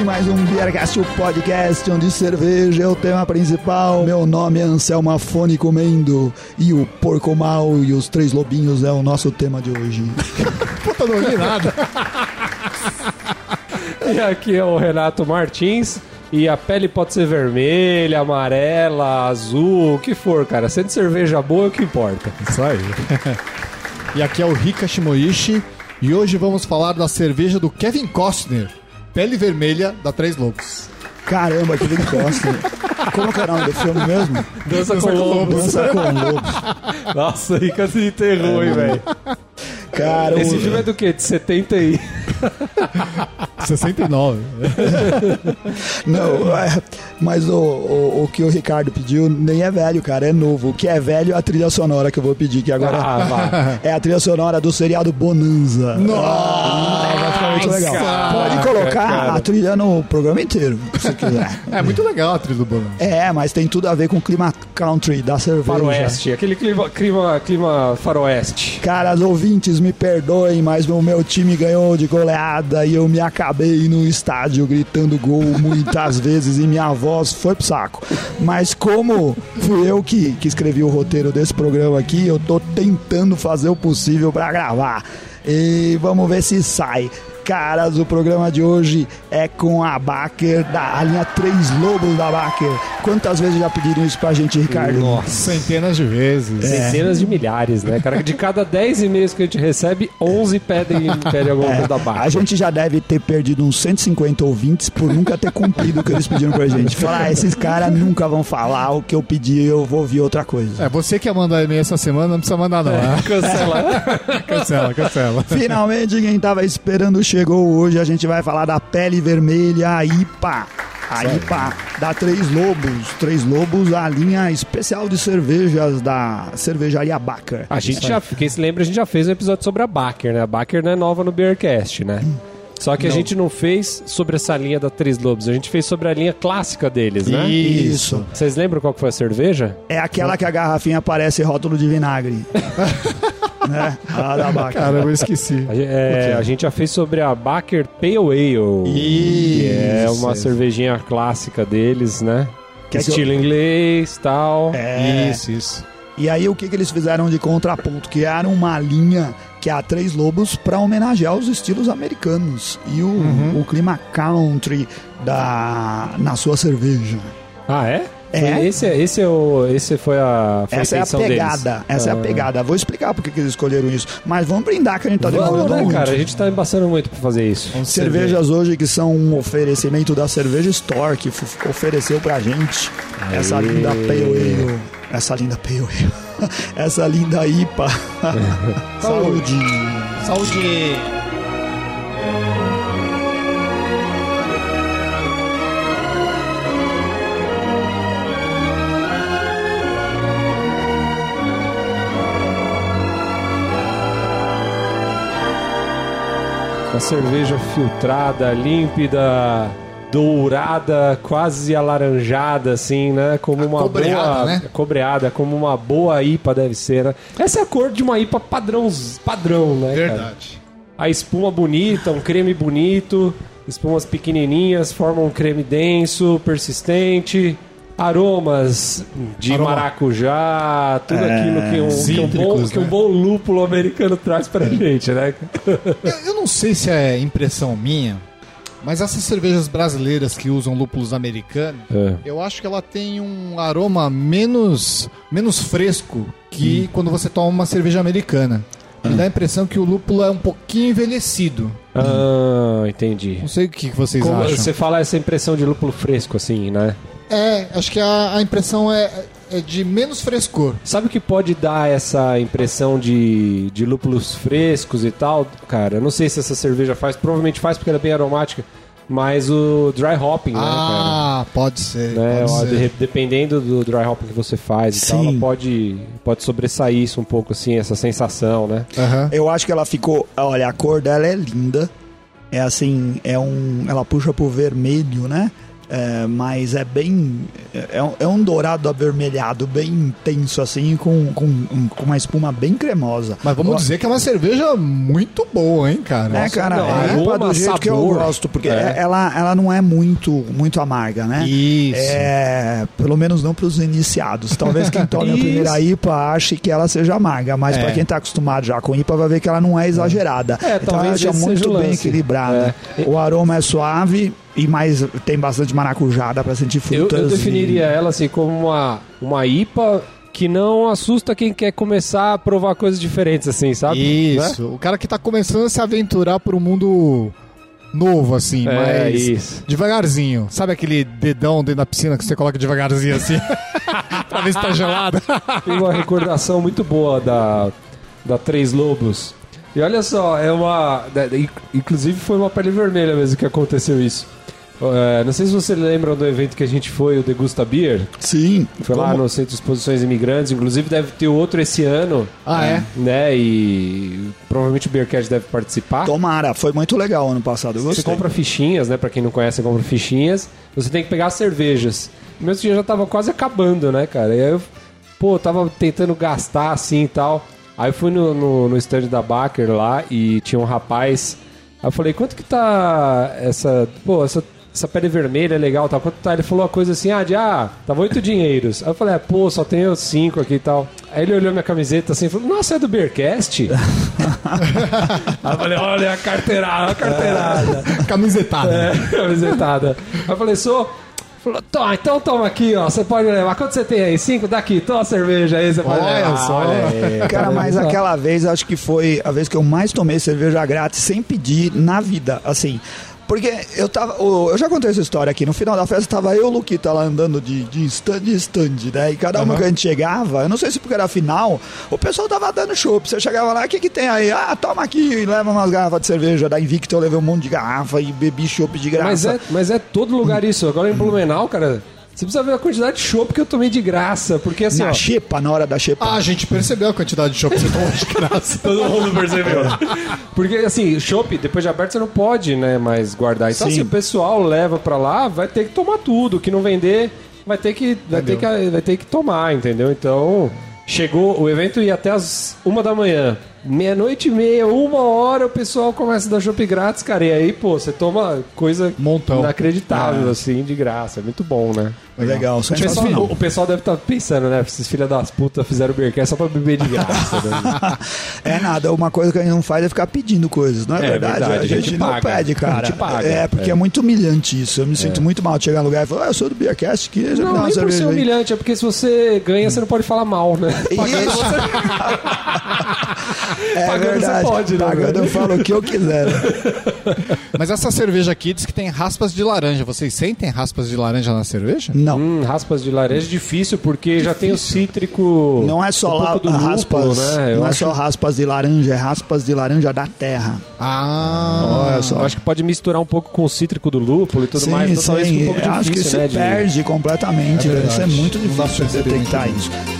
Aqui mais um Beercast, o podcast onde cerveja é o tema principal. Meu nome é Anselmo Afone Comendo e o Porco Mal e os Três Lobinhos é o nosso tema de hoje. Puta, não ouvi nada. E aqui é o Renato Martins. E a pele pode ser vermelha, amarela, azul, o que for, cara. Sendo cerveja boa é o que importa. Isso aí. E aqui é o Rika Shimoishi e hoje vamos falar da cerveja do Kevin Costner, Pele Vermelha da Três Lobos. Caramba, que ele gosta. Como que é o nome do filme mesmo? Dança, com lobos. Dança com Lobos. Nossa, Rica se enterrou, hein, velho. Cara, Esse filme é do quê? De 70 aí. 69. Não, é, mas o, o, o que o Ricardo pediu nem é velho, cara, é novo. O que é velho é a trilha sonora que eu vou pedir, que agora Ah, é a trilha sonora do seriado Bonanza. Ah, vai ficar muito legal. Nossa, Pode colocar cara. a trilha no programa inteiro, se quiser. É muito legal a trilha do Bolan. É, mas tem tudo a ver com o clima country da cerveja. Faroeste, aquele clima, clima, clima faroeste. Caras ouvintes, me perdoem, mas o meu time ganhou de goleada e eu me acabei no estádio gritando gol muitas vezes e minha voz foi pro saco. Mas como fui eu que, que escrevi o roteiro desse programa aqui, eu tô tentando fazer o possível pra gravar. E vamos ver se sai. Caras, o programa de hoje é com a Baker, da a linha Três Lobos da Baker. Quantas vezes já pediram isso pra gente, Ricardo? Centenas de vezes. Centenas de milhares, né, cara? De cada 10 e-mails que a gente recebe, 11 pedem, pedem alguma coisa da barra. A gente já deve ter perdido uns 150 ouvintes por nunca ter cumprido o que eles pediram pra gente. Falar, ah, esses caras nunca vão falar o que eu pedi, eu vou ouvir outra coisa. É, você que ia mandar e-mail essa semana, não precisa mandar não. né? Cancela. Cancela, cancela. Finalmente, quem tava esperando chegou. Hoje a gente vai falar da pele vermelha, a IPA. A IPA da Três Lobos. Três Lobos, a linha especial de cervejas da cervejaria Baker. A gente já, quem se lembra, a gente já fez um episódio sobre a Baker, né? A Baker não é nova no Beercast, né? Só que a gente não fez sobre essa linha da Três Lobos, a gente fez sobre a linha clássica deles, né? Isso. Vocês lembram qual que foi a cerveja? É aquela que a garrafinha parece rótulo de vinagre. né? A da Baker. Caramba, eu esqueci. A, é, a gente já fez sobre a Baker Pale Ale. Que é uma Isso. cervejinha clássica deles, né? Que eu- Estilo inglês tal. É. Isso, isso. E aí o que, que eles fizeram de contraponto? Criaram uma linha que é a Três Lobos para homenagear os estilos americanos e o, Uhum. o clima country da, na sua cerveja. Ah, é? É. Esse, é- esse, é o, esse foi a, foi Essa é a pegada, deles. essa é a Ah. pegada. Vou explicar por que eles escolheram isso. Mas vamos brindar que a gente tá demorando né, muito. cara? A gente tá embaçando muito pra fazer isso. Vamos Cervejas hoje que são um oferecimento da Cerveja Store, que ofereceu pra gente essa Aê. linda Pale Ale. Essa linda Pale Ale. essa linda IPA. Saúde. Saúde! Cerveja filtrada, límpida, dourada, quase alaranjada, assim, né? Como uma Cobreada, boa. né? Cobreada, como uma boa IPA deve ser, né? Essa é a cor de uma IPA padrão, padrão né? cara? Verdade. A espuma bonita, um creme bonito, espumas pequenininhas, formam um creme denso, persistente. Aromas de Aroma. maracujá, tudo É, aquilo que um, que, um bom, que um né? bom lúpulo americano traz pra gente, né? Eu, eu não sei se é impressão minha, mas essas cervejas brasileiras que usam lúpulos americanos, É. eu acho que ela tem um aroma menos, menos fresco que quando você toma uma cerveja americana. Me dá a impressão que o lúpulo é um pouquinho envelhecido. Ah, entendi. Não sei o que vocês Como acham. você fala essa impressão de lúpulo fresco, assim, né? É, acho que a, a impressão é, é de menos frescor. Sabe o que pode dar essa impressão de, de lúpulos frescos e tal? Cara, eu não sei se essa cerveja faz, provavelmente faz porque ela é bem aromática, mas o dry hopping, né, cara? Ah, pode ser. Né, pode ó, ser. de- dependendo do dry hopping que você faz e tal, Sim. ela pode, pode sobressair isso um pouco, assim, essa sensação, né? Aham. Eu acho que ela ficou. Olha, a cor dela é linda. É assim, é um. Ela puxa pro vermelho, né? É, mas é bem. É, um- é um dourado avermelhado, bem intenso, assim, com, com, com uma espuma bem cremosa. Mas vamos Eu- dizer que é uma cerveja muito boa, hein, cara? É, cara, não, é IPA do jeito que eu sabor. gosto, porque É. ela, ela não é muito, muito amarga, né? Isso. É, pelo menos não para os iniciados. Talvez quem tome a primeira IPA ache que ela seja amarga, mas É. para quem tá acostumado já com IPA vai ver que ela não é exagerada. É, então talvez ela esse muito bem equilibrada. É. O aroma é suave e mais tem bastante maracujá, dá para sentir Eu, frutas. eu e- definiria ela assim como uma, uma IPA que não assusta quem quer começar a provar coisas diferentes, assim, sabe? Isso. O cara que tá começando a se aventurar por um mundo novo, assim, É, mas isso. devagarzinho. Sabe aquele dedão dentro da piscina que você coloca devagarzinho assim? pra ver se tá gelado. Tem uma recordação muito boa da, da Três Lobos. E olha só, é uma. da- Inclusive foi uma pele vermelha mesmo que aconteceu isso. É, não sei se você lembra do evento que a gente foi, o Degusta Beer. Sim, Foi lá como- no Centro de Exposições Imigrantes. Inclusive deve ter outro esse ano. Ah, é? Né? E provavelmente o Beercast deve participar. Tomara, foi muito legal ano passado. Eu Você compra fichinhas, né? Pra quem não conhece, você compra fichinhas. Você tem que pegar as cervejas. O meu dia já tava quase acabando, né, cara? E aí eu, pô, tava tentando gastar assim e tal. Aí eu fui no, no, no stand da Baker lá e tinha um rapaz. Aí eu falei, quanto que tá essa. Pô, essa. Essa pele vermelha é legal, tal. Quanto tá? Ele falou uma coisa assim, ah, de ah, tava oito dinheiros. Aí eu falei, ah, pô, só tenho cinco aqui e tal. Aí ele olhou minha camiseta assim e falou, nossa, é do Beercast? Aí eu falei, olha a carteirada, a carteirada. Camisetada. É, camisetada. Aí eu falei, sou. Falou, toma, então toma aqui, ó. Você pode levar. Quanto você tem aí? Cinco? Daqui, toma a cerveja aí. Você pode Olha levar. só. Olha aí, Cara, mas só? aquela vez acho que foi a vez que eu mais tomei cerveja grátis sem pedir na vida, assim. Porque eu tava. Eu já contei essa história aqui. No final da festa tava eu e o Luquita lá andando de, de stand em stand, né? E cada uma que a gente chegava, eu não sei se porque era final, o pessoal tava dando chopp. Você chegava lá, o que que tem aí? Ah, toma aqui e leva umas garrafas de cerveja. Da Invicta eu levei um monte de garrafa e bebi chopp de graça. Mas é, mas é todo lugar isso. Agora em Blumenau, cara, você precisa ver a quantidade de chopp que eu tomei de graça. Porque assim, Na ó. xepa, na hora da xepa. Ah, a gente percebeu a quantidade de chopp que você tomou de graça. Todo mundo percebeu. Porque, assim, chopp, depois de aberto, você não pode, né, mais guardar. Então, Sim. se o pessoal leva pra lá, vai ter que tomar tudo. O que não vender, vai ter que, vai ter que, vai ter que tomar, entendeu? Então, chegou, o evento ia até as uma da manhã. Meia-noite e meia, uma hora, o pessoal começa a dar chopp grátis, cara. E aí, pô, você toma coisa Montão. inacreditável, assim, de graça. É muito bom, né? Legal, O pessoal, o pessoal deve estar pensando, né? Esses filha das putas fizeram o Beercast só pra beber de graça. né? É nada, uma coisa que a gente não faz é ficar pedindo coisas, não é, É verdade? verdade, A gente, não paga. pede, cara. A gente paga. É, porque é. É. muito humilhante isso. Eu me sinto muito mal de chegar no lugar e falar, ah, eu sou do Beercast, que já Não, nem por ser humilhante, é porque se você ganha, você não pode falar mal, né? Isso. é Pagando você verdade. pode, né, Pagando eu falo o que eu quiser. Mas essa cerveja aqui diz que tem raspas de laranja. Vocês sentem raspas de laranja na cerveja? Não. Hum, raspas de laranja é difícil, porque já tem o cítrico. Não é só um pouco do raspas, lúpulo, né? Não é acho, só raspas de laranja, é raspas de laranja da terra. Ah, Olha só. eu acho que pode misturar um pouco com o cítrico do lúpulo e tudo sim, mais. Então sim. um pouco Eu acho que difícil, se né? de- perde completamente. É ser verdade. muito difícil perceber detectar muito isso.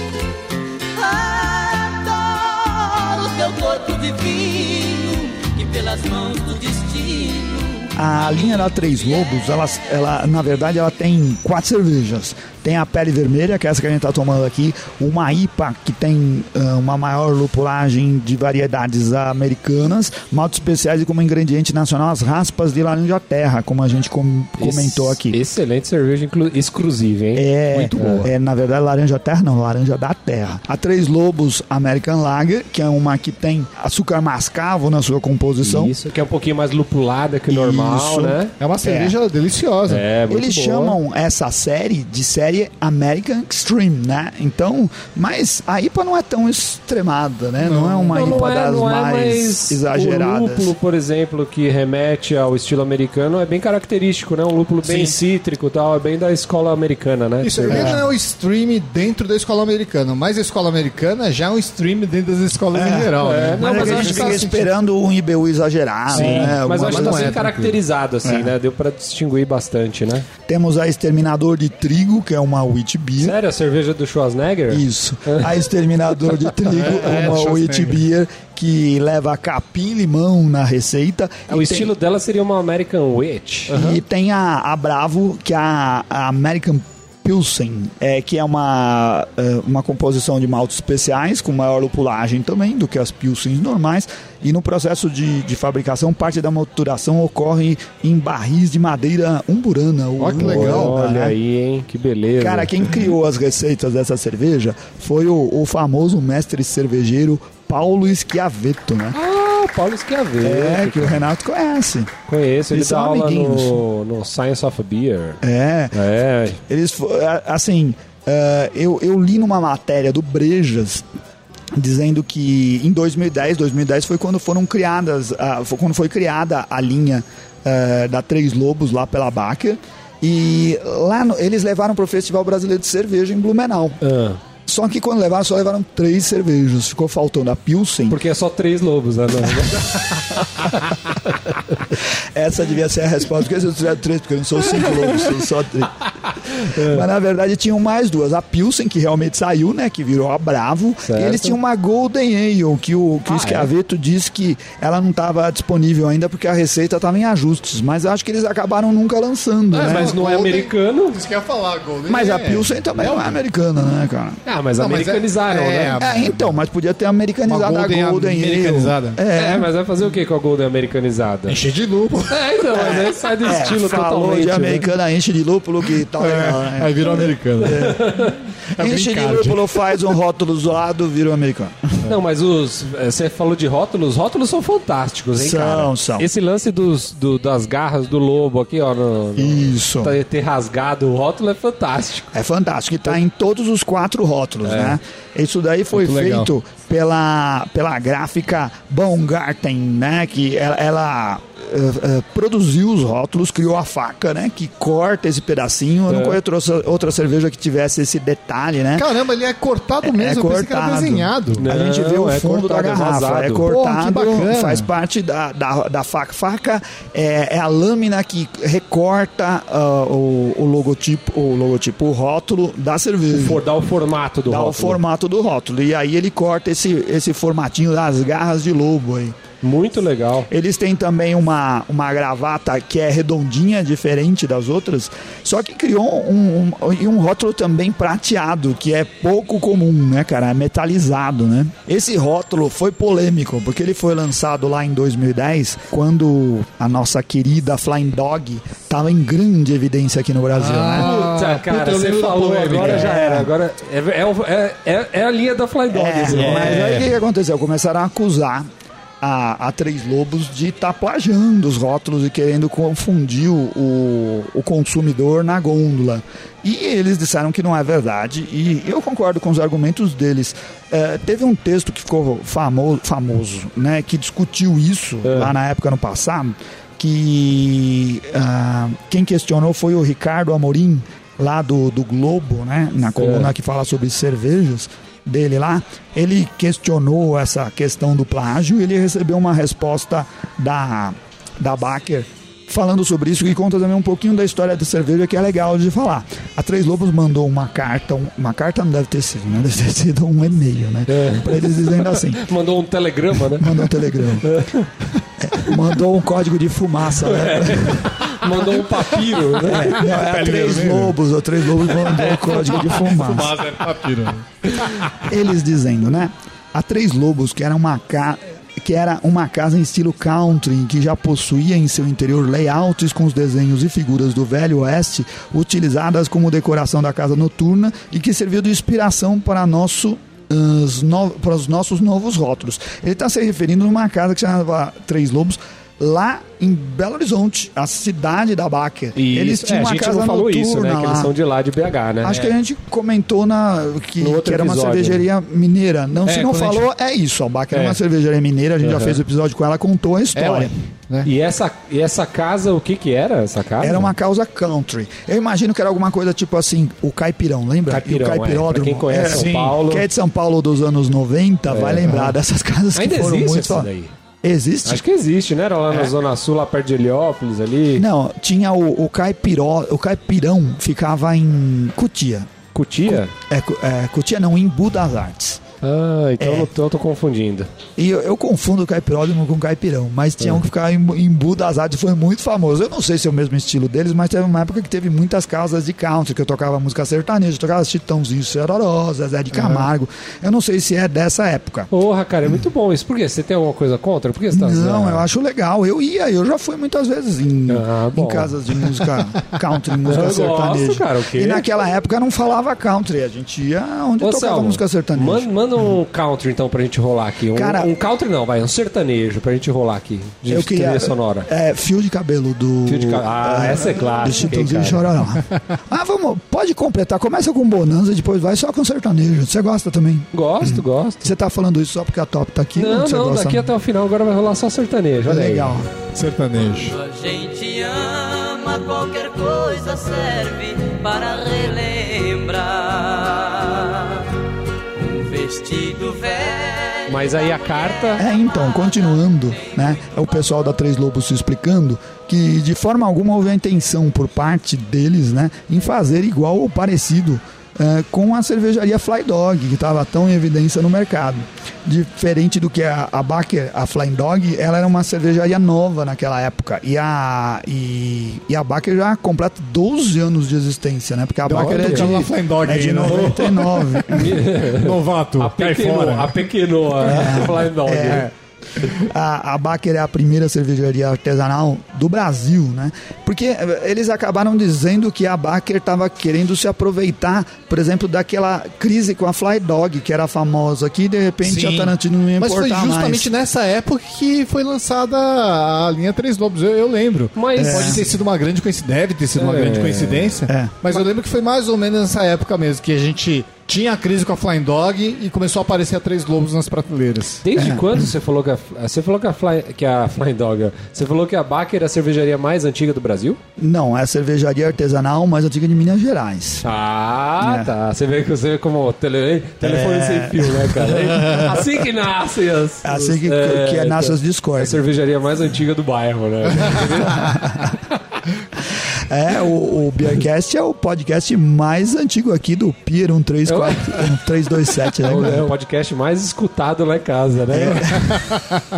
A linha da Três Lobos, ela, ela, na verdade, ela tem quatro cervejas. Tem a pele vermelha, que é essa que a gente está tomando aqui, uma IPA, que tem ah, uma maior lupulagem de variedades americanas, maltes especiais e como ingrediente nacional as raspas de laranja terra, como a gente com- comentou aqui. Excelente cerveja exclusiva, hein? É, Muito boa. é, na verdade, laranja terra não, laranja da terra. A Três Lobos American Lager, que é uma que tem açúcar mascavo na sua composição. Isso, que é um pouquinho mais lupulada que o normal, Isso. né? é uma cerveja deliciosa. É, muito Eles boa. chamam essa série de série American Extreme, né? Então, mas a IPA não é tão extremada, né? Não, é uma Não, IPA não é, das não é, mais mas exageradas. O lúpulo, por exemplo, que remete ao estilo americano, é bem característico, né? Um lúpulo bem cítrico e tal, é bem da escola americana, né? Isso aí não é o stream dentro da escola americana, mas a escola americana já é um stream dentro das escolas em geral. é. né? Mas, Não, é mas que a eu gente fica esperando um IBU exagerado, Sim, né? mas acho que tá bem é, caracterizado, assim, É. né? Deu pra distinguir bastante, né? Temos a Exterminador de Trigo, que é é uma wheat beer. Sério, a cerveja do Schwarzenegger? Isso. A Exterminador de Trigo É, é uma wheat Schwarzenegger. beer que leva capim limão na receita. É, o tem- estilo dela seria uma American Witch. E tem a, a Bravo, que é a, a American Pilsen, é, que é uma, é, uma composição de maltes especiais, com maior lupulagem também do que as Pilsens normais. E no processo de, de fabricação, parte da maturação ocorre em barris de madeira umburana. Ó, que legal. Olha né? aí, hein? Que beleza. Cara, quem criou as receitas dessa cerveja foi o, o famoso mestre cervejeiro Paulo Schiavetto, né? Ah, Paulo Schiavetti. É, que o Renato conhece. Conheço, ele Eles dá são aula amiguinhos. no, no Science of Beer. É, É, Eles, assim, eh, eu, eu li numa matéria do Brejas dizendo que em 2010, 2010 foi quando foram criadas, ah, foi quando foi criada a linha eh, da Três Lobos lá pela Baker e lá no- eles levaram para o Festival Brasileiro de Cerveja em Blumenau. ah, Só que quando levaram, só levaram três cervejas. Ficou faltando a Pilsen. porque é só três lobos, né? Essa devia ser a resposta. Porque se eu tiver três, porque eu não sou cinco lobos, sou só três. Mas na verdade tinham mais duas. A Pilsen, que realmente saiu, né? Que virou a Bravo. Certo. E eles tinham uma Golden Ale, que o, que o Ah, Schiavetto disse que ela não estava disponível ainda porque a receita estava em ajustes. Mas acho que eles acabaram nunca lançando, Ah, né? mas não é Golden- americano. Isso que eu ia falar, Golden. Mas a é- Pilsen também não é americana, né, cara? Ah, mas Não, é- americanizaram, é, né? É, então, mas podia ter americanizado Uma a Golden Golden Ale. americanizada. É, É, mas vai fazer o que com a Golden americanizada? Encher de lúpulo. É, então, mas aí sai do é, estilo falou totalmente. de né? americana, enche de lúpulo que tá né? Aí virou americano. É Enche de lúpulo, faz um rótulo zoado, vira um americano. Não, mas os. eh, Você falou de rótulos, os rótulos são fantásticos, hein, São, cara? são. Esse lance dos, do- das garras do lobo aqui, ó. No, no- Isso. ter- ter rasgado o rótulo é fantástico. É fantástico, e tá em todos os quatro rótulos, né? Isso daí foi Muito legal. feito pela, pela gráfica Baumgarten, né? Que ela, ela, eh, eh, produziu os rótulos, criou a faca, né? Que corta esse pedacinho. Eu não É. conheço outra- outra cerveja que tivesse esse detalhe, né? Caramba, ele é cortado mesmo. É eu pensei que era cortado. desenhado. Não, a gente vê o é fundo cortado, da é garrafa, é Pô, que cortado, faz parte da, da, da faca. Faca é, é a lâmina que recorta ah, o, o logotipo, o logotipo, o rótulo da cerveja. For, dá o formato do Dá rótulo. o formato do rótulo. E aí ele corta esse, esse formatinho das garras de lobo aí. Muito legal. Eles têm também uma, uma gravata que é redondinha, diferente das outras, só que criou um, um, e um rótulo também prateado, que é pouco comum, né, cara? É metalizado, né? Esse rótulo foi polêmico, porque ele foi lançado lá em 2010, quando a nossa querida Flying Dog estava em grande evidência aqui no Brasil, né? Ah, Puta, cara, puta, você falou, polêmica. agora já É. era. Agora é, é, é, é- é a linha da Fly Dog. É, esse mas aí o que, que aconteceu? Começaram a acusar a, a Três Lobos de estar plagiando os rótulos e querendo confundir o, o, consumidor na gôndola. E eles disseram que não é verdade, e eu concordo com os argumentos deles. É, teve um texto que ficou famoso, famoso né, que discutiu isso É. lá na época, no passado, que ah, quem questionou foi o Ricardo Amorim, lá do, do Globo, né, na coluna É. que fala sobre cervejas dele lá, ele questionou essa questão do plágio e ele recebeu uma resposta da, da Baker falando sobre isso, que conta também um pouquinho da história da cerveja, que é legal de falar. A Três Lobos mandou uma carta, um- uma carta não deve ter sido, né? Deve ter sido um e-mail, né? É. Pra eles dizendo assim, Mandou um telegrama, né? mandou um telegrama. É, mandou um código de fumaça, né? Mandou um papiro, né? É, não, é a Três vermelha. Lobos, o Três Lobos mandou o código de fumaça. Fumaça é papiro. né? eles dizendo, né? A Três Lobos, que era uma ca... que era uma casa em estilo country, que já possuía em seu interior layouts com os desenhos e figuras do Velho Oeste, utilizadas como decoração da casa noturna e que serviu de inspiração para nosso os no- para os nossos novos rótulos. Ele está se referindo numa casa que chamava Três Lobos, lá em Belo Horizonte, a cidade da Baker. E Eles isso- tinham é, uma gente casa falou noturna isso, né? Que eles são de lá de BH, né? Acho que a gente comentou na, que, que era uma episódio. cervejaria mineira. Não, É, se não falou, é isso. A Baca era É. uma cervejaria mineira, a gente já Uhum. fez o episódio com ela, contou a história. né? E essa, e essa casa, o que que era essa casa? Era uma causa country. Eu imagino que era alguma coisa tipo assim, o Caipirão, lembra? Caipirão, e o é. Caipiródromo. Quem conhece É, São. Paulo. Quem é de São Paulo dos anos 90 vai lembrar dessas casas que Ainda foram existe muito daí? Existe? Acho que existe, né? Era lá na Zona Sul, lá perto de Heliópolis ali. Não, tinha o, o caipiró, o caipirão ficava em Cutia. Cutia? É, Cu- é, Cutia não, em Budas Artes. Ah, então É. eu tô, eu tô confundindo. E eu, eu confundo o caipiródromo com o caipirão, mas tinha um que ficava em, em Budas Artes, foi muito famoso. Eu não sei se é o mesmo estilo deles, mas teve uma época que teve muitas casas de country, que eu tocava música sertaneja, eu tocava Chitãozinho Chororó, Zé de Camargo. Eu não sei se é dessa época. Porra, cara, é muito bom isso. Por quê? Você tem alguma coisa contra? Por que você tá Não, eu acho legal. Eu ia, eu já fui muitas vezes em, Ah, em casas de música country, música Eu gosto, sertaneja. cara, o quê? E naquela época não falava country, a gente ia onde Ô, tocava Selma, música sertaneja. Manda, manda um country então pra gente rolar aqui. Um, Cara- um country não, vai, um sertanejo pra gente rolar aqui. De eu queria, sonora. É, fio de cabelo do. Fio de ca- Ah, essa é clássica, Do Chitãozinho? Chororó. ah, vamos, pode completar. Começa com Bonanza e depois vai só com sertanejo. Você gosta também? Gosto, gosto. Você tá falando isso só porque a Top tá aqui? Não, você não, gosta? daqui até o final agora vai rolar só sertanejo. Olha aí. Legal. Sertanejo. Quando a gente ama, qualquer coisa serve para relembrar. Vestido velho. Mas aí a carta. É, então, continuando, né? É o pessoal da Três Lobos se explicando que de forma alguma houve a intenção por parte deles, né, em fazer igual ou parecido eh, com a cervejaria Fly Dog, que estava tão em evidência no mercado. Diferente do que a, a Baker, a Flying Dog, ela era uma cervejaria nova naquela época. E a, e, e a Baker já completa 12 anos de existência, né? Porque a Baker é de, Flying Dog é de aí, né? 99. Novato, A cai pequeno, fora. a pequeno, a Flying Dog. É. A, a Baker é a primeira cervejaria artesanal do Brasil, né? Porque eh, eles acabaram dizendo que a Baker estava querendo se aproveitar, por exemplo, daquela crise com a Fly Dog, que era famosa aqui, e de repente Sim. a Tarantino não ia Mas foi importar justamente mais. nessa época que foi lançada a linha Três Lobos, eu, eu lembro. Mas- Pode ter sido uma grande coincidência, deve ter sido uma É. grande coincidência. É. Mas eu lembro que foi mais ou menos nessa época mesmo, que a gente tinha a crise com a Flying Dog e começou a aparecer a Três Lobos nas prateleiras. Desde quando você falou que a, você falou que a, Fly, que a Flying Dog, você falou que a Baker é a cervejaria mais antiga do Brasil? Não, é a cervejaria artesanal mais antiga de Minas Gerais. Ah, É. tá. Você vê que você vê como tele, telefone sem fio, né, cara? Assim que nasce as. É assim que, é, que nasce tá. as a discórdias. cervejaria mais antiga do bairro, né? É, o, o Beercast é o podcast mais antigo aqui do Pier 134, 1327, né? É o, cara? é o podcast mais escutado lá em casa, né?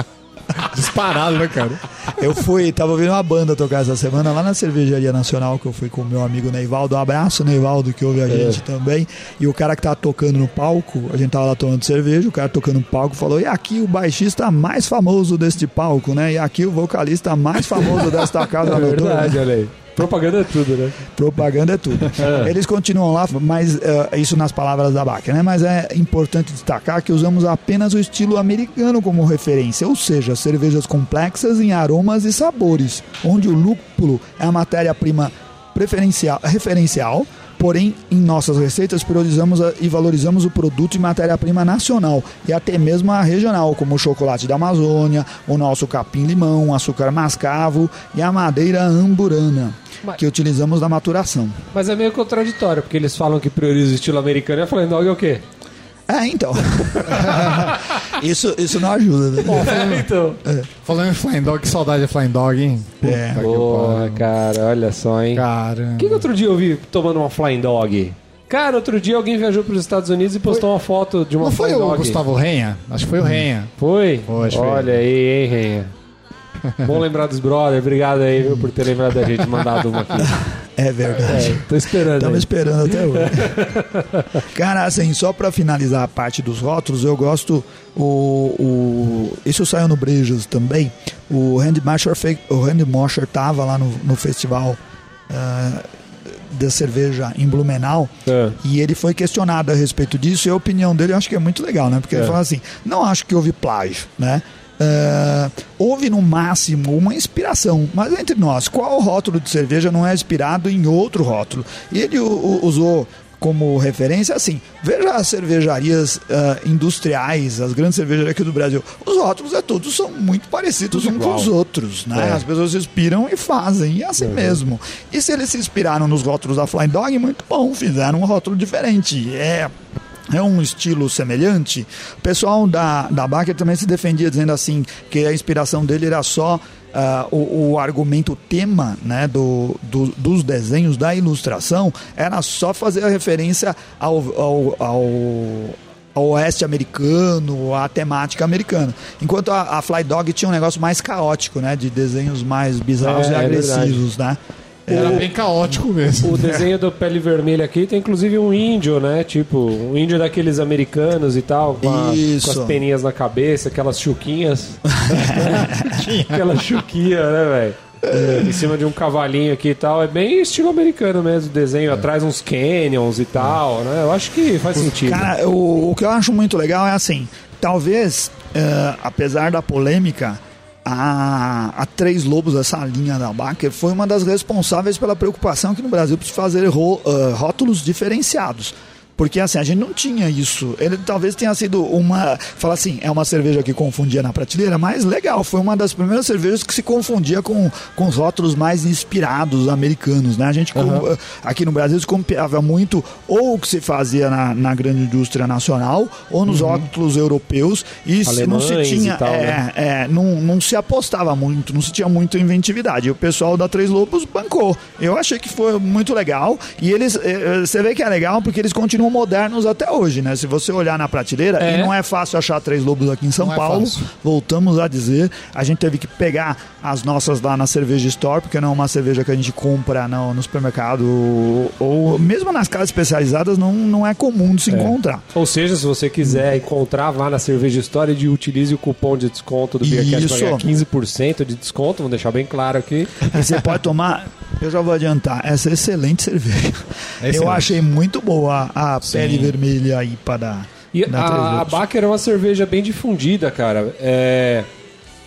Disparado, né, cara? Eu fui, tava ouvindo uma banda tocar essa semana lá na Cervejaria Nacional, que eu fui com o meu amigo Neivaldo. Um abraço, Neivaldo, que ouve a gente também. E o cara que tava tocando no palco, a gente tava lá tomando cerveja, o cara tocando no palco falou: e aqui o baixista mais famoso deste palco, né? E aqui o vocalista mais famoso desta casa É verdade, olha aí. Propaganda é tudo, né? Propaganda é tudo. Eles continuam lá, mas eh, isso nas palavras da Baker, né? Mas é importante destacar que usamos apenas o estilo americano como referência, ou seja, cervejas complexas em aromas e sabores, onde o lúpulo é a matéria-prima preferencial, referencial. Porém, em nossas receitas priorizamos e valorizamos o produto e matéria-prima nacional e até mesmo a regional, como o chocolate da Amazônia, o nosso capim-limão, o açúcar mascavo e a madeira amburana, Mas- que utilizamos na maturação. Mas é meio contraditório, porque eles falam que prioriza o estilo americano e a Flying Dog é o quê? É, então. isso, isso não ajuda, né? então. Falando em Flying Dog, que saudade da Flying Dog, hein? Puta É. pariu. cara, olha só, hein? Cara. O que, que outro dia eu vi tomando uma Flying Dog? Cara, outro dia alguém viajou para os Estados Unidos e postou uma foto de uma Não foi o. Gustavo Renha? Acho que foi o Renha. Foi? Foi, acho que foi. Olha aí, hein, Renha. Bom lembrar dos brothers. Obrigado aí, viu, por ter lembrado da gente, mandado uma aqui. É verdade. É, tô esperando. Estamos esperando até hoje. Cara, assim, só pra finalizar a parte dos rótulos, eu gosto o, o isso saiu no Brejas também. O Randy Mosher, o Randy Mosher tava lá no, no festival ah, da cerveja em Blumenau É. e ele foi questionado a respeito disso e a opinião dele eu acho que é muito legal, né? Porque ele É. fala assim, não acho que houve plágio, né? Ah, houve no máximo uma inspiração, mas entre nós, qual rótulo de cerveja não é inspirado em outro rótulo? E ele u- u- usou como referência assim: veja as cervejarias ah, industriais, as grandes cervejarias aqui do Brasil. Os rótulos é todos são muito parecidos uns com os outros, né? É. As pessoas se inspiram e fazem, e é assim mesmo. E se eles se inspiraram nos rótulos da Flying Dog, muito bom, fizeram um rótulo diferente. É é um estilo semelhante. O pessoal da, da Baker também se defendia dizendo assim que a inspiração dele era só ah, o, o argumento, o tema né, do, do- dos desenhos, da ilustração, era só fazer a referência ao, ao, ao, ao oeste americano, à temática americana. Enquanto a, a Fly Dog tinha um negócio mais caótico, né, de desenhos mais bizarros É, e é agressivos, né? Era bem caótico mesmo. O desenho do pele vermelha aqui tem inclusive um índio, né? Tipo, um índio daqueles americanos e tal, com, a- com as peninhas na cabeça, aquelas chuquinhas. Aquela chuquinha, né, velho? Em cima de um cavalinho aqui e tal. É bem estilo americano mesmo, o desenho. Atrás uns canyons e tal, né? Eu acho que faz sentido. Cara, o, o que eu acho muito legal é assim, talvez, eh, apesar da polêmica, a, a Três Lobos, essa linha da Baker, foi uma das responsáveis pela preocupação que no Brasil precisa fazer eh, rótulos diferenciados. Porque assim, a gente não tinha isso. Ele talvez tenha sido uma. Fala assim, é uma cerveja que confundia na prateleira, mas legal, foi uma das primeiras cervejas que se confundia com, com os rótulos mais inspirados americanos, né? A gente com- aqui no Brasil se copiava muito ou o que se fazia na, na grande indústria nacional ou nos rótulos europeus e se- não se Alemães tinha. tal, é, né? é, não, não se apostava muito, não se tinha muita inventividade. E o pessoal da Três Lobos bancou. Eu achei que foi muito legal. E eles, eh, eh, você vê que é legal porque eles continuam modernos até hoje, né? Se você olhar na prateleira, É. e não é fácil achar Três Lobos aqui em São Não é Paulo, fácil. voltamos a dizer, a gente teve que pegar as nossas lá na cerveja store, porque não é uma cerveja que a gente compra no, no supermercado ou, ou mesmo nas casas especializadas não, não é comum de se encontrar. Ou seja, se você quiser encontrar, vá na Cerveja História e utilize o cupom de desconto do Beercast para Isso. ganhar 15% de desconto. Vamos deixar bem claro aqui. E você pode tomar, eu já vou adiantar, essa é excelente cerveja. É excelente. Eu achei muito boa a pele vermelha IPA da, E a, a. Baker é uma cerveja bem difundida, cara. É,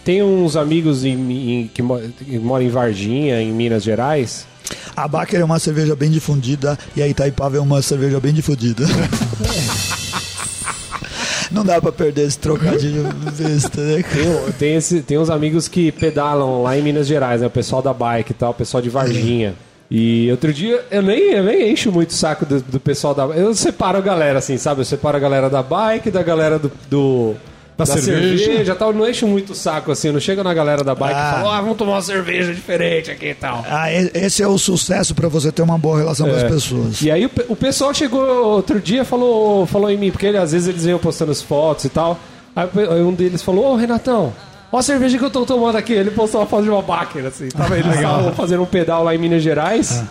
tem uns amigos em- em- que, mo- que moram em Varginha, em Minas Gerais. A Baker é uma cerveja bem difundida e a Itaipava é uma cerveja bem difundida. Não dá pra perder esse trocadilho besta, né? Tem, tem, esse, tem uns amigos que pedalam lá em Minas Gerais, né? O pessoal da bike e tal, o pessoal de Varginha. E outro dia, eu nem, eu nem encho muito o saco do, do pessoal da Eu separo a galera, assim, sabe? Eu separo a galera da bike, da galera do. do- Da cerveja. tal. Eu não encho muito o saco, assim. Eu não chego na galera da bike Ah. e falo, ah, vamos tomar uma cerveja diferente aqui e tal. Ah, esse é o sucesso pra você ter uma boa relação com as É. pessoas. E aí o, o pessoal chegou outro dia falou, falou em mim, porque ele- às vezes eles iam postando as fotos e tal. Aí, um deles falou, ô Renatão, ó a cerveja que eu tô tomando aqui. Ele postou uma foto de uma Baker, assim. Tava, eles estavam fazendo um pedal lá em Minas Gerais.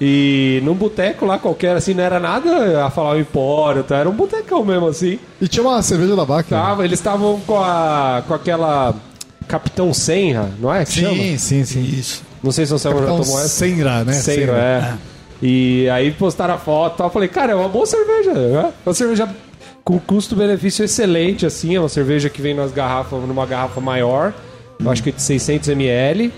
E num boteco lá qualquer, assim, não era nada a falar o empório, tá? era um botecão mesmo, assim. E tinha uma cerveja da Baca. Tava, eles estavam com, a, com aquela Capitão Senra, não é? que chama? Sim, sim, sim. Isso. Não sei se você já Então, tomou essa. Senra, né? Senra, é. E aí postaram a foto e tal. Eu falei, cara, é uma boa cerveja. né? Uma cerveja com custo-benefício excelente, assim. É uma cerveja que vem nas garrafas, numa garrafa maior. Eu acho que de 600 ml.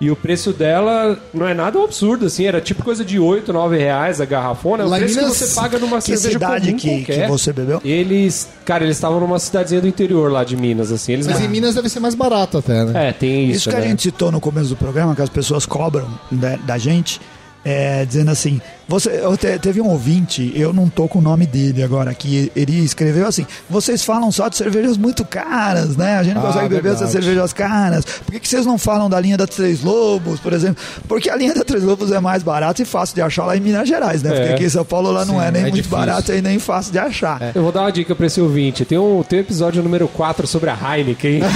E o preço dela não é nada absurdo, assim. Era tipo coisa de 8, 9 reais a garrafona. É o Lá preço Minas, que você paga numa Que cerveja cidade comum que, que qualquer. você bebeu? Eles, cara, eles estavam numa cidadezinha do interior lá de Minas, assim. Eles Mas em Minas deve ser mais barato até, né? É, tem isso, Isso que né? a gente citou no começo do programa, que as pessoas cobram da, da gente, é, dizendo assim, você te- teve um ouvinte, eu não tô com o nome dele agora, que ele escreveu assim, vocês falam só de cervejas muito caras, né? A gente não Ah, consegue beber essas verdade. cervejas caras. Por que, que vocês não falam da linha da Três Lobos, por exemplo? Porque a linha da Três Lobos é mais barata e fácil de achar lá em Minas Gerais, né? Porque É. aqui em São Paulo lá não Sim, é nem é muito difícil. barato e nem fácil de achar. Eu vou dar uma dica pra esse ouvinte. Tem um, tem um episódio número 4 sobre a Heineken.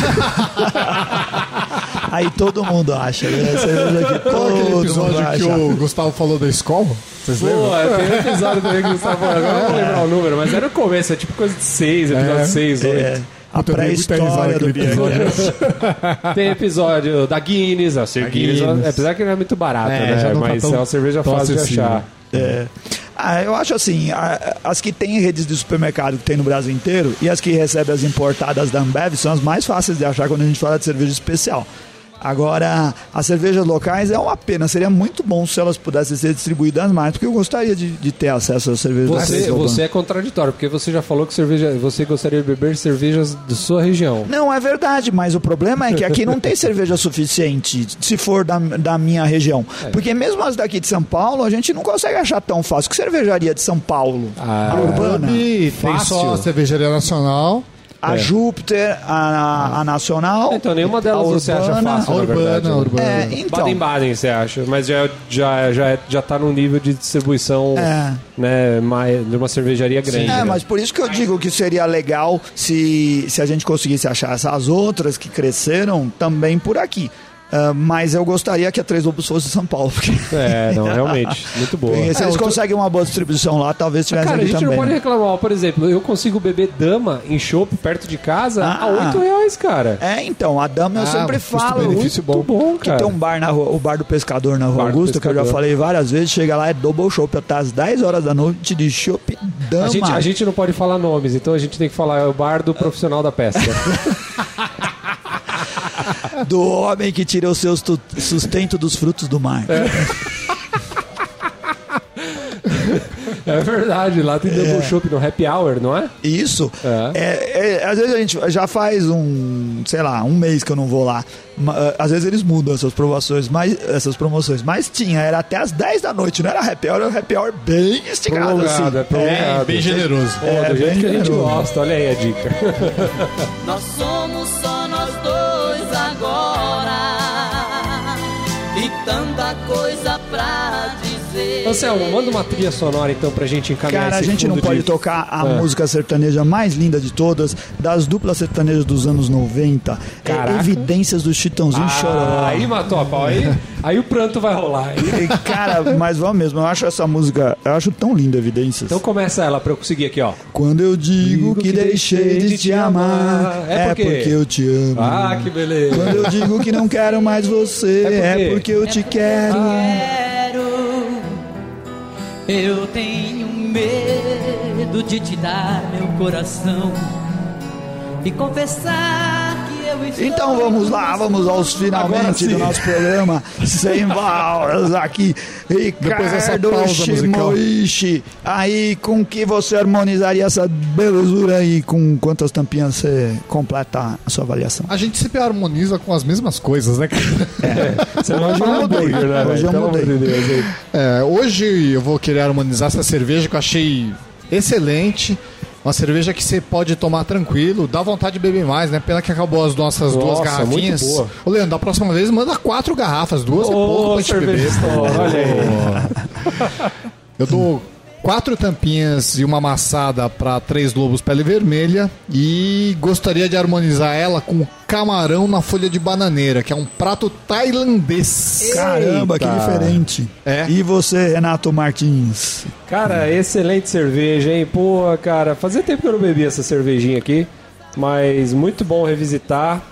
Aí todo mundo acha, né? Qual aquele todo mundo episódio que o Gustavo falou da escola? Vocês Pô, lembram? tem um episódio também que o Gustavo falou, agora eu não vou lembrar o número, mas era o começo, é tipo coisa de 6, episódio É. 6, 8. É, a Puta, eu dei muita risada pré-história do episódio. Beercast. Tem episódio da Guinness, a Sir Guinness, Guinness. apesar que não é muito barata, É, né? já não tá mas tão- é uma cerveja fácil de acessível. achar. É. Ah, eu acho assim, a- as que tem redes de supermercado que tem no Brasil inteiro e as que recebem as importadas da Ambev são as mais fáceis de achar quando a gente fala de cerveja especial. Agora, as cervejas locais é uma pena. Seria muito bom se elas pudessem ser distribuídas mais, porque eu gostaria de, de ter acesso às cervejas Você, locais. você é contraditório, porque você já falou que cerveja, você gostaria de beber cervejas de sua região. Não, é verdade, mas o problema é que aqui não tem cerveja suficiente, se for da, da minha região. É. Porque mesmo as daqui de São Paulo, a gente não consegue achar tão fácil. Que cervejaria de São Paulo? Ah, a Urbana? Tem Fácil. só a cervejaria nacional. A É. Júpiter, a, a Nacional. Então, nenhuma delas a você acha Urbana. fácil. A na Urbana, verdade, a né? Urbana. É, então. Baden-Baden, você acha, mas já, já, já, já tá num nível de distribuição É. né, mais, de uma cervejaria grande. É, né? mas por isso que eu digo que seria legal se, se a gente conseguisse achar essas outras que cresceram também por aqui. Ah, mas eu gostaria que a Três Lobos fosse de São Paulo. Porque É, não, realmente. Muito boa. se eles conseguem uma boa distribuição lá, talvez tivesse Cara, a gente também. não pode reclamar. Por exemplo, eu consigo beber dama em chopp perto de casa Ah. a 8 reais, cara. É, então, a dama eu Ah, sempre falo. Muito bom, Que cara. tem um bar na rua, o bar do pescador na rua Bar Augusta, que eu já falei várias vezes, chega lá, é double chopp até às 10 horas da noite de chopp dama. A gente, a gente não pode falar nomes, então a gente tem que falar é o bar do profissional da pesca. Do homem que tira o seu sustento dos frutos do mar. é verdade, lá tem double chopp no happy hour, não é? Isso. É. É, é, às vezes a gente já faz um, sei lá, um mês que eu não vou lá. Ah, Às vezes eles mudam essas promoções, mas essas promoções. Mas tinha, era até as 10 da noite, não era happy hour, era um happy hour bem esticado Prolongado, é assim. prolongado. Bem generoso. Pô, É, do jeito bem que a gente generoso. gosta, olha aí a dica. Nós somos Anselmo, manda uma trilha sonora então pra gente encaminhar Cara, a gente não pode de- tocar a É. música sertaneja mais linda de todas, das duplas sertanejas dos anos 90. É Caraca. Evidências do Chitãozinho Chororó. Ah, aí matou a pau. Aí, aí o pranto vai rolar. E, Cara, mas vamos mesmo, eu acho essa música, eu acho tão linda Evidências. Então começa ela pra eu conseguir aqui, ó. Quando eu digo que, deixei de te amar, É é por quê? porque eu te amo. Ah, que beleza. Quando eu digo que não quero mais você, É por é, porque eu te quero. Quero, eu tenho medo de te dar meu coração e confessar. Então vamos lá, vamos aos finalmente do nosso programa. Sem balas aqui. Ricardo. Shimoishi. Aí, com que você harmonizaria essa belezura aí? Com quantas tampinhas você completa a sua avaliação? A gente sempre harmoniza com as mesmas coisas, né, cara? Você Hoje eu mudei, né, hoje eu mudei. É, hoje eu vou querer harmonizar essa cerveja que eu achei excelente. Uma cerveja que você pode tomar tranquilo, dá vontade de beber mais, né? Pena que acabou as nossas duas Nossa, garrafinhas. muito boa. Ô, Leandro, da próxima vez manda quatro garrafas, duas é pouco pra gente beber. Olha aí. Eu dou quatro tampinhas e uma amassada para três lobos pele vermelha e gostaria de harmonizar ela com camarão na folha de bananeira, que é um prato tailandês. Caramba, que Eita. diferente. É. E você, Renato Martins? Cara, excelente cerveja, hein? Pô, cara, fazia tempo que eu não bebia essa cervejinha aqui, mas muito bom revisitar.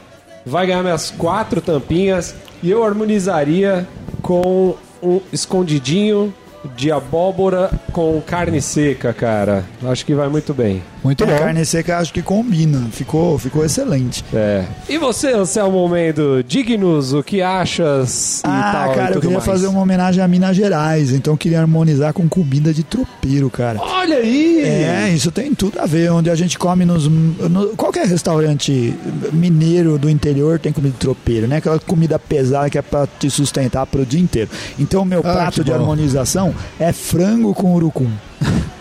Vai ganhar minhas quatro tampinhas e eu harmonizaria com um escondidinho de abóbora com carne seca, cara. Acho que vai muito bem. Muito bom. carne seca acho que combina. Ficou, ficou excelente. É. E você, Anselmo Mendo, digne-nos o que achas e Ah, tal, e cara, eu queria mais. fazer uma homenagem a Minas Gerais, então eu queria harmonizar com comida de tropeiro, cara. Olha aí! É, isso tem tudo a ver. Onde a gente come nos. No, qualquer restaurante mineiro do interior tem comida de tropeiro, né? Aquela comida pesada que é pra te sustentar pro dia inteiro. Então, o meu Ah, prato de bom. harmonização é frango com urucum.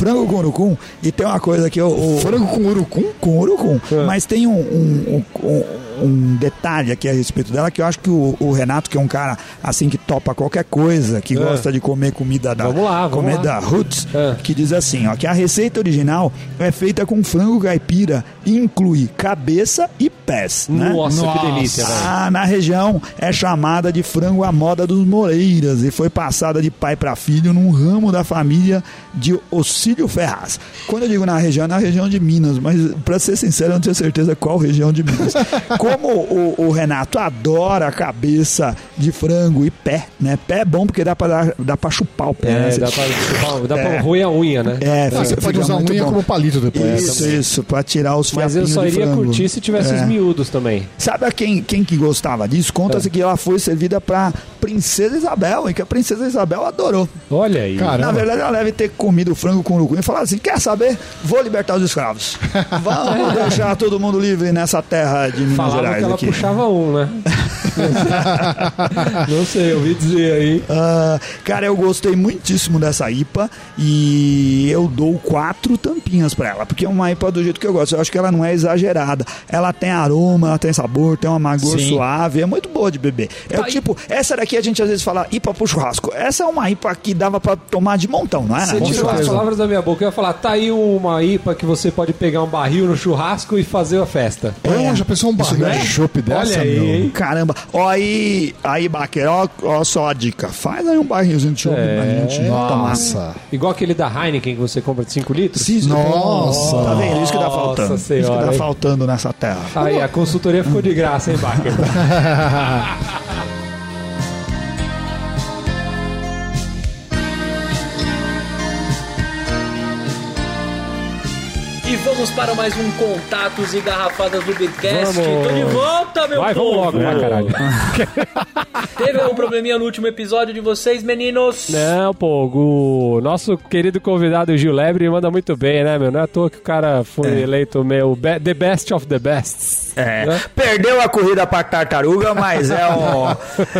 frango com urucum. E tem uma coisa que eu. o- Frango com urucum? com urucum. É. Mas tem um, um, um- um detalhe aqui a respeito dela que eu acho que o, o Renato, que é um cara assim que topa qualquer coisa, que É. gosta de comer comida da Vamos lá, vamos comida lá. roots, É. que diz assim, ó, que a receita original é feita com frango caipira e inclui cabeça e pés, né? Nossa, que Nossa. delícia, velho. Ah, na região é chamada de frango à moda dos Moreiras e foi passada de pai para filho num ramo da família de Ocílio Ferraz. Quando eu digo na região, é na região de Minas, mas para ser sincero, eu não tenho certeza qual região de Minas. Como o, o Renato adora cabeça de frango e pé, pé, né? Pé é bom porque dá pra, dar, dá pra chupar o pé. né? É, Você- dá pra, chupar- dá pra roer a unha, né? É, fica- você pode usar a unha bom. como palito depois. Isso, isso, pra tirar os Mas eu só iria curtir se tivesse os É. miúdos também. Sabe a quem, quem que gostava disso? Conta-se É. que ela foi servida pra Princesa Isabel e que a Princesa Isabel adorou. Olha aí. Caramba. Na verdade, ela deve ter comido frango com urucum e falado assim: quer saber? Vou libertar os escravos. Vamos deixar todo mundo livre nessa terra de Minas Gerais que ela aqui. puxava um, né? Não sei, eu ouvi dizer aí. Ah, cara, eu gostei muitíssimo dessa IPA e eu dou quatro tampinhas pra ela, porque é uma IPA do jeito que eu gosto. Eu acho que ela não é exagerada. Ela tem aroma, ela tem sabor, tem uma amargor Sim. suave, é muito boa de beber. É Tá tipo, essa daqui a gente às vezes fala IPA pro churrasco. Essa é uma IPA que dava pra tomar de montão, não é? Você tirou as palavras da minha boca. Eu ia falar, tá aí uma IPA que você pode pegar um barril no churrasco e fazer a festa. Olha, já pensou um barril É. Daí. chopp dessa, Olha aí, meu? hein? Caramba, ó aí, aí Baquer, ó, ó só a dica. Faz aí um barrilzinho de chopp É. pra gente tomar. Nossa. Igual aquele da Heineken que você compra de 5 litros. Sim, Nossa. Tá vendo? Isso que tá faltando. Nossa Isso que Senhora, tá faltando nessa terra. Aí, a consultoria ficou de graça, hein, Baker? E vamos para mais um Contatos e Garrafadas do. Vamos. Tô de volta, meu Vai, povo! vamos logo, vai, caralho. Teve algum probleminha no último episódio de vocês, meninos? Não, pô, o nosso querido convidado Gil Lebre manda muito bem, né, meu? Não é à toa que o cara foi eleito meu be- The Best of the Bests. É, Né? perdeu a corrida pra tartaruga, mas é um,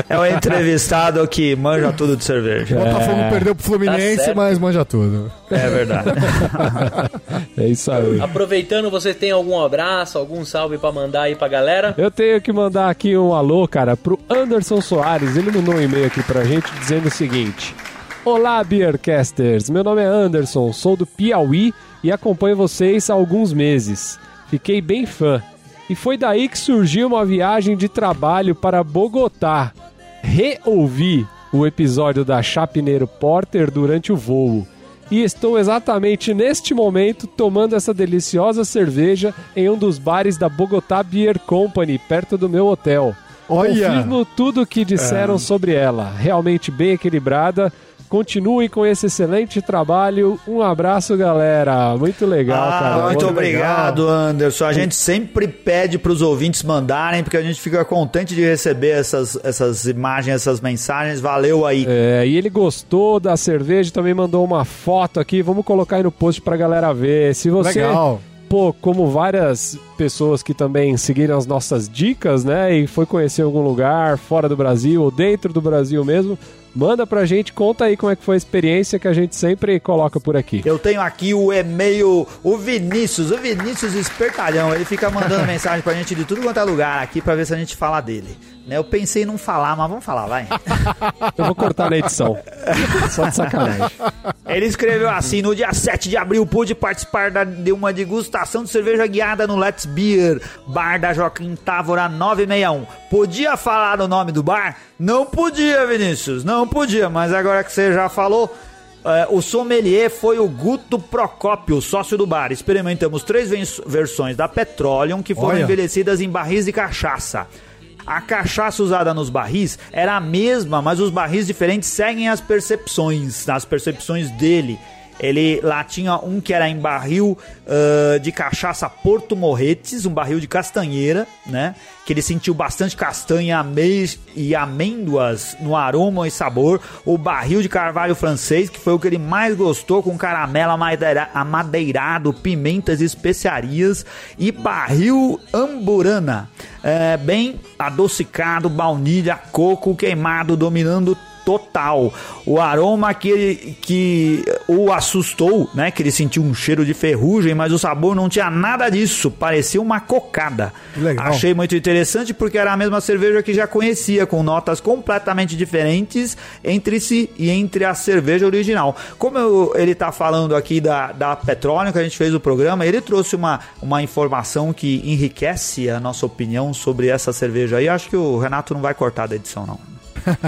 é um entrevistado que manja tudo de cerveja. Botafogo perdeu pro Fluminense, Tá mas manja tudo. É verdade. É isso aí. Aproveitando, você tem algum abraço, algum salve pra mandar aí pra galera? Eu tenho que mandar aqui um alô, cara, pro Anderson Soares. Ele mandou um e-mail aqui pra gente dizendo o seguinte: Olá, Beercasters. Meu nome é Anderson, sou do Piauí e acompanho vocês há alguns meses. Fiquei bem fã. E foi daí que surgiu uma viagem de trabalho para Bogotá. Reouvi o episódio da Chapineiro Porter durante o voo. E estou exatamente neste momento tomando essa deliciosa cerveja em um dos bares da Bogotá Beer Company, perto do meu hotel. Olha! Confirmo tudo o que disseram sobre ela. Realmente bem equilibrada. Continuem com esse excelente trabalho. Um abraço, galera. Muito legal, cara. Ah, muito Muito obrigado, Anderson. A gente sempre pede pros ouvintes mandarem, porque a gente fica contente de receber essas, essas imagens, essas mensagens. Valeu aí. É, e ele gostou da cerveja, também mandou uma foto aqui. Vamos colocar aí no post pra galera ver. Se você, Legal. pô, como várias pessoas que também seguiram as nossas dicas, né, e foi conhecer algum lugar fora do Brasil ou dentro do Brasil mesmo, manda pra gente, conta aí como é que foi a experiência que a gente sempre coloca por aqui. Eu tenho aqui o e-mail, o Vinícius, o Vinícius Espertalhão. Ele fica mandando mensagem pra gente de tudo quanto é lugar aqui pra ver se a gente fala dele. Né, Eu pensei em não falar, mas vamos falar, vai. Eu vou cortar na edição. Só de sacanagem. Ele escreveu assim: no dia 7 de abril pude participar da- de uma degustação de cerveja guiada no Let's Beer, bar da Joaquim Távora 961. Podia falar o nome do bar? Não podia, Vinícius, não podia, mas agora que você já falou. é, o sommelier foi o Guto Procópio, sócio do bar. Experimentamos três vers- versões da Petroleum que foram Olha. envelhecidas em barris de cachaça. A cachaça usada nos barris era a mesma, mas os barris diferentes seguem as percepções, as percepções dele. Ele lá tinha um que era em barril ah, de cachaça Porto Morretes, um barril de castanheira, né? Que ele sentiu bastante castanha e amêndoas no aroma e sabor. O barril de carvalho francês, que foi o que ele mais gostou, com caramelo amadeira- amadeirado, pimentas e especiarias. E barril amburana, é, bem adocicado, baunilha, coco queimado, dominando total. O aroma que, ele- que o assustou, né? Que ele sentiu um cheiro de ferrugem, mas o sabor não tinha nada disso. Parecia uma cocada. Legal. Achei muito interessante porque era a mesma cerveja que já conhecia, com notas completamente diferentes entre si e entre a cerveja original. Como eu- ele tá falando aqui da, da Petróleo, que a gente fez o programa, ele trouxe uma, uma informação que enriquece a nossa opinião sobre essa cerveja aí. Acho que o Renato não vai cortar da edição, não.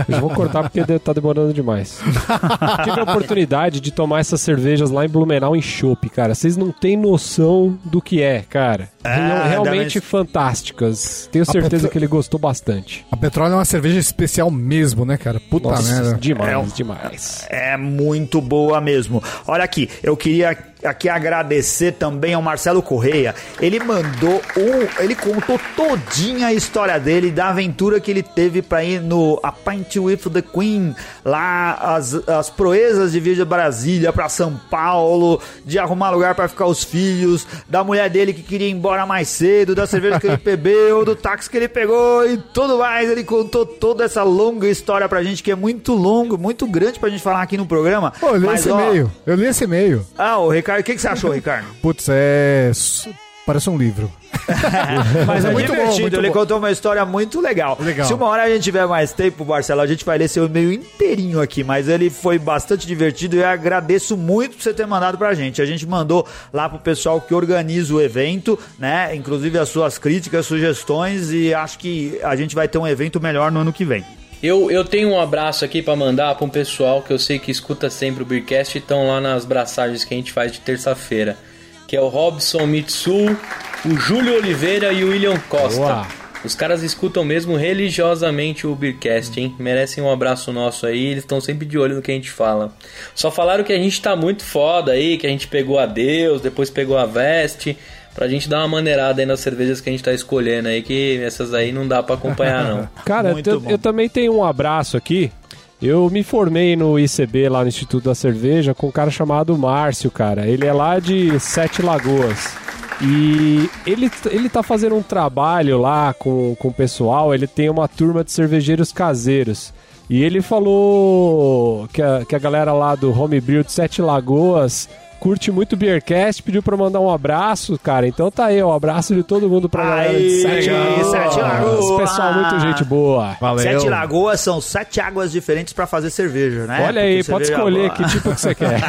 Eu vou cortar porque tá demorando demais. Tive a oportunidade de tomar essas cervejas lá em Blumenau em Chopp, cara. Vocês não têm noção do que é, cara. É, Real- Realmente fantásticas. Tenho certeza Petro- que ele gostou bastante. A Petróleo é uma cerveja especial mesmo, né, cara? Puta Nossa, merda. demais, É demais. É muito boa mesmo. Olha aqui, eu queria aqui agradecer também ao Marcelo Correia. Ele mandou um, ele contou todinha a história dele da aventura que ele teve para ir no A Pint with the Queen, lá as, as proezas de vir de Brasília para São Paulo, de arrumar lugar para ficar os filhos, da mulher dele que queria ir embora mais cedo, da cerveja que ele bebeu, do táxi que ele pegou e tudo mais. Ele contou toda essa longa história pra gente que é muito longo, muito grande pra gente falar aqui no programa. Pô, eu li Mas, esse ó, e-mail. Eu li esse e-mail. Ah, o Ricardo, o que, que você achou, Ricardo? Putz, é. Parece um livro. Mas é Muito bom, divertido, muito ele bom. contou uma história muito legal. Legal. Se uma hora a gente tiver mais tempo, Marcelo, a gente vai ler seu e-mail inteirinho aqui, mas ele foi bastante divertido e eu agradeço muito por você ter mandado pra gente. A gente mandou lá pro pessoal que organiza o evento, né? Inclusive as suas críticas, sugestões e acho que a gente vai ter um evento melhor no ano que vem. Eu, eu tenho um abraço aqui pra mandar pra um pessoal que eu sei que escuta sempre o Beercast e estão lá nas braçagens que a gente faz de terça-feira. Que é o Robson Mitsu, o Júlio Oliveira e o William Costa. Boa. Os caras escutam mesmo religiosamente o Beercast, hein? Merecem um abraço nosso aí, eles estão sempre de olho no que a gente fala. Só falaram que a gente tá muito foda aí, que a gente pegou a Deus, depois pegou a Veste, pra gente dar uma maneirada aí nas cervejas que a gente tá escolhendo aí, que essas aí não dá pra acompanhar não. Cara, Muito eu, eu também tenho um abraço aqui. Eu me formei no ICB lá no Instituto da Cerveja com um cara chamado Márcio, cara. Ele é lá de Sete Lagoas. E ele, ele tá fazendo um trabalho lá com, com o pessoal. Ele tem uma turma de cervejeiros caseiros. E ele falou que a, que a galera lá do Homebrew de Sete Lagoas curte muito o Beercast, pediu pra mandar um abraço, cara. Então tá aí, um abraço de todo mundo pra galera de Aí, Sete Lagoas. Sete Lagoas. Pessoal, muito gente boa. Valeu. Sete lagoas são sete águas diferentes pra fazer cerveja, né? Olha aí, Porque pode escolher boa. que tipo que você quer.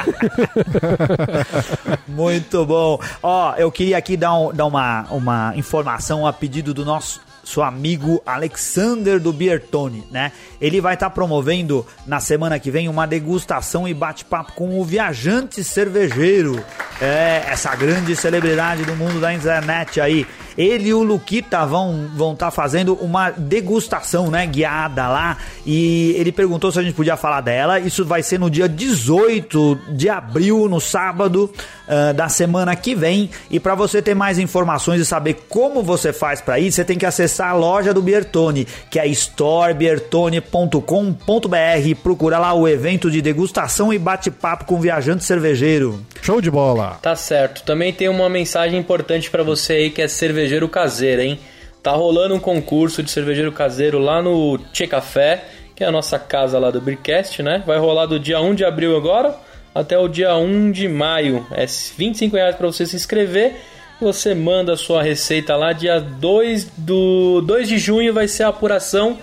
Muito bom. Ó, eu queria aqui dar, um- dar uma, uma informação a pedido do nosso seu amigo Alexander do Biertone, né? Ele vai estar promovendo na semana que vem uma degustação e bate-papo com o viajante cervejeiro. É, essa grande celebridade do mundo da internet aí. Ele e o Luquita vão vão estar fazendo uma degustação, né, guiada lá. E ele perguntou se a gente podia falar dela. Isso vai ser no dia 18 de abril, no sábado ah, da semana que vem. E para você ter mais informações e saber como você faz para ir, você tem que acessar a loja do Biertone, que é storebiertone.com.br. Procura lá o evento de degustação e bate-papo com o viajante cervejeiro. Show de bola. Tá certo. Também tem uma mensagem importante pra você aí que é cervejeiro caseiro, hein? Tá rolando um concurso de cervejeiro caseiro lá no Tchê Café, que é a nossa casa lá do Beercast, né? Vai rolar do dia 1 de abril agora até o dia 1 de maio. É 25 reais pra você se inscrever. Você manda a sua receita lá, dia 2, do 2 de junho vai ser a apuração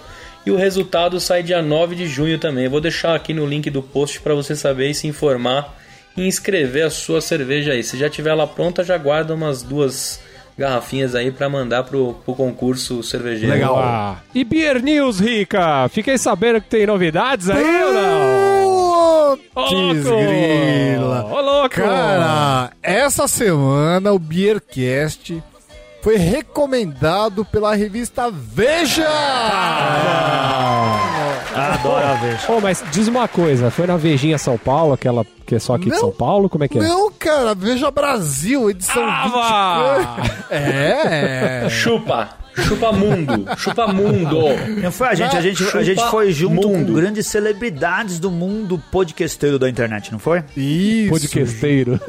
e o resultado sai dia 9 de junho também. Eu vou deixar aqui no link do post para você saber e se informar e inscrever a sua cerveja aí. Se já tiver ela pronta, já guarda umas duas garrafinhas aí para mandar pro, pro concurso cervejeiro. Legal. Ah, E Beer News, Rica? Fiquei sabendo que tem novidades aí ou não? Ô, Putz, louco! grila. Ô, louco! Cara, essa semana o Beercast foi recomendado pela revista Veja! Adoro ver. Ô, mas diz uma coisa, foi na Vejinha São Paulo, aquela que é só aqui de Não. São Paulo? Como é que é? Não, cara, Veja Brasil, edição Ah, 20. É, é. Chupa! Chupa mundo! Chupa mundo! Não foi a gente, a gente, a gente foi junto mundo. com grandes celebridades do mundo podcasteiro da internet, não foi? Isso. Podcasteiro.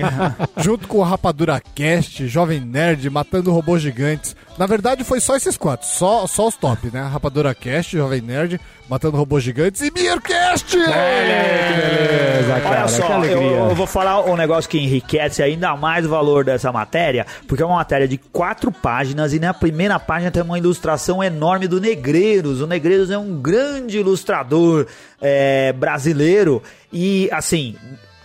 Junto com o Rapadura Cast, Jovem Nerd, Matando Robôs Gigantes. Na verdade, foi só esses quatro. Só, só os top, né? Rapadura Cast, Jovem Nerd, Matando Robôs Gigantes e Beercast! Olha aí, que beleza, cara. Olha que só, eu, alegria. eu vou falar um negócio que enriquece ainda mais o valor dessa matéria, porque é uma matéria de quatro páginas e na primeira página tem uma ilustração enorme do Negreiros. O Negreiros é um grande ilustrador é, brasileiro e, assim,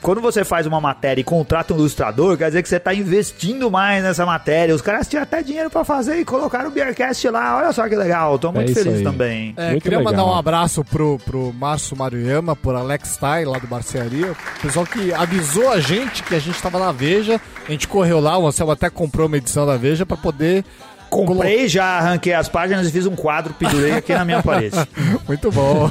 quando você faz uma matéria e contrata um ilustrador, quer dizer que você tá investindo mais nessa matéria. Os caras tinham até dinheiro pra fazer e colocaram o Beercast lá. Olha só que legal. Tô muito isso feliz aí. também. É, Muito queria legal. mandar um abraço pro, pro Márcio Maruyama, por Alex Tai, lá do Barcearia. O pessoal que avisou a gente que a gente tava na Veja. A gente correu lá, o Anselmo até comprou uma edição da Veja pra poder. Comprei, já arranquei as páginas e fiz um quadro, pendurei aqui na minha parede. Muito bom.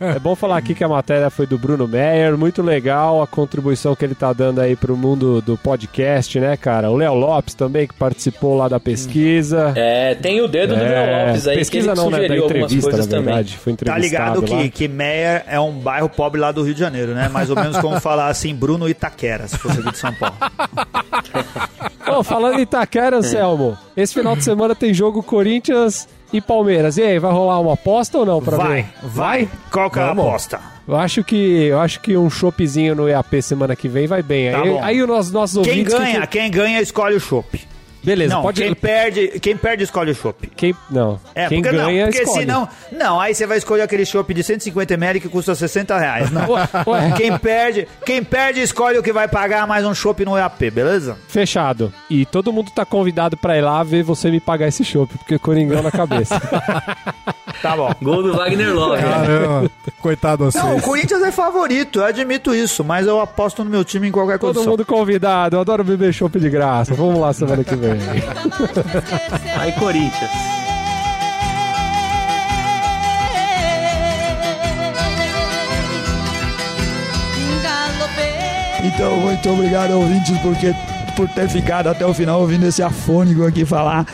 É bom falar aqui que a matéria foi do Bruno Meyer, muito legal a contribuição que ele tá dando aí pro mundo do podcast, né, cara? O Léo Lopes também, que participou lá da pesquisa. É, tem o dedo do É, Léo Lopes aí, pesquisa que ele não, né, da entrevista, na coisas também. verdade. Foi Tá entrevistado ligado lá. que, que Meyer é um bairro pobre lá do Rio de Janeiro, né? Mais ou menos como falar assim, Bruno Itaquera, se fosse aqui de São Paulo. Ô, falando em Itaquera, Anselmo, esse final de semana tem jogo Corinthians e Palmeiras. E aí, vai rolar uma aposta ou não pra Vai, ver? vai. Qual que é a Vamos. aposta? Eu acho que eu acho que um choppzinho no EAP semana que vem vai bem. Tá aí, bom. aí os nossos, nossos Quem ouvintes... ganha, quem ganha escolhe o chopp. Beleza, Não, pode... quem perde, quem perde escolhe o chopp. Quem... Não, É, quem porque ganha não, porque escolhe. senão, não, aí você vai escolher aquele chopp de 150ml que custa 60 reais. Não. Ué. Quem perde, quem perde escolhe o que vai pagar mais um chopp no EAP, beleza? Fechado. E todo mundo tá convidado pra ir lá ver você me pagar esse chopp, porque Coringão na cabeça. Tá bom. Gol do Wagner Love. Caramba, coitado de Não, o. Corinthians é favorito, eu admito isso, mas eu aposto no meu time em qualquer todo condição. mundo convidado. Eu adoro beber chopp de graça. Vamos lá semana que vem. Aí, Corinthians. Então, muito obrigado, ouvintes, porque, por ter ficado até o final ouvindo esse afônico aqui falar.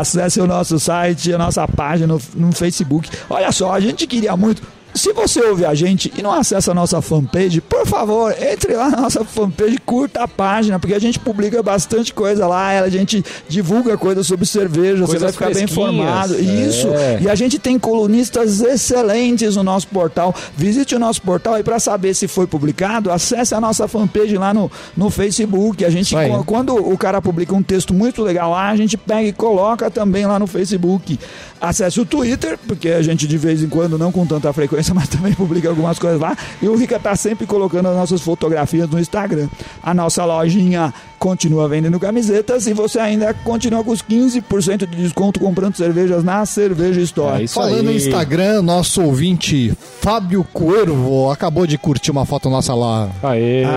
Acesse o nosso site, a nossa página no, no Facebook. Olha só, a gente queria muito. Se você ouve a gente e não acessa a nossa fanpage, por favor, entre lá na nossa fanpage, curta a página, porque a gente publica bastante coisa lá, a gente divulga coisas sobre cerveja, você Coisas vai ficar bem fresquinhas. informado. É. Isso. E a gente tem colunistas excelentes no nosso portal. Visite o nosso portal e para saber se foi publicado, acesse a nossa fanpage lá no, no Facebook. A gente, Isso aí. qu- quando o cara publica um texto muito legal lá, a gente pega e coloca também lá no Facebook. Acesse o Twitter, porque a gente de vez em quando, não com tanta frequência, mas também publica algumas coisas lá. E o Rica tá sempre colocando as nossas fotografias no Instagram. A nossa lojinha continua vendendo camisetas e você ainda continua com os 15% de desconto comprando cervejas na Cerveja Store. É isso Falando aí. em Instagram, nosso ouvinte Fábio Cuervo acabou de curtir uma foto nossa lá. Aê, valeu,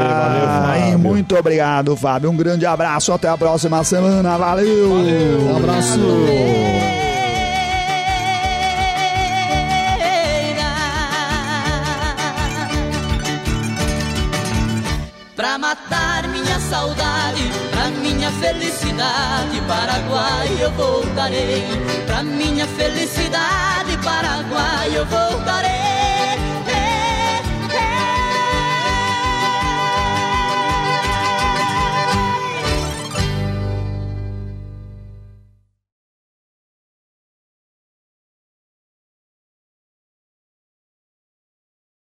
Ai, Fábio. muito obrigado, Fábio. Um grande abraço. Até a próxima semana. Valeu. Um abraço. Pra matar minha saudade, pra minha felicidade, Paraguai eu voltarei. Pra minha felicidade, Paraguai eu voltarei.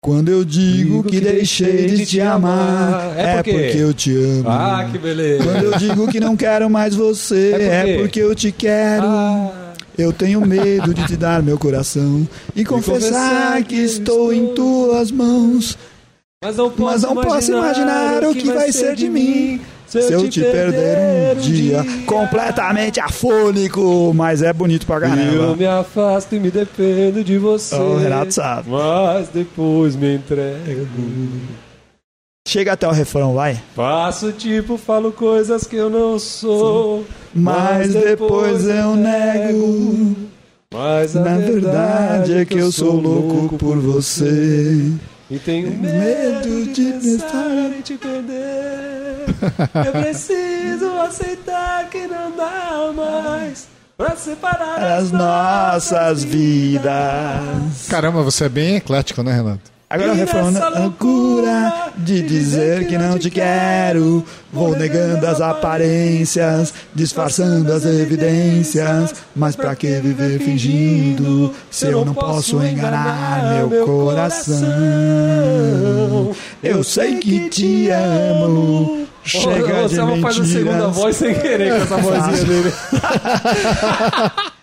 Quando eu digo que deixei de te amar, É é porque- porque eu te amo. Ah, que beleza. Quando eu digo que não quero mais você, É por é porque eu te quero. Ah, Eu tenho medo de te dar meu coração e confessar que estou em tuas mãos. mas não posso, Mas não posso imaginar o que vai ser de mim se eu te perder um dia. Completamente afônico, mas é bonito pra Eu caramba. me afasto e me dependo de você. O Renato sabe. Mas depois me entrego. Chega até o refrão, vai. Faço tipo, falo coisas que eu não sou. Mas depois eu nego. Mas Na verdade é que eu sou louco por você. E tenho Medo de pensar em te perder. Eu preciso aceitar que não dá mais pra separar As nossas vidas. Caramba, você é bem eclético, né, Renato? Agora o E refrão, né? nessa loucura de dizer que não te quero. Vou negando as aparências, disfarçando as evidências. Mas pra que viver fingindo se eu não posso enganar meu coração? Eu sei que te amo. Chega de Você faz a segunda voz sem querer com essa vozinha dele.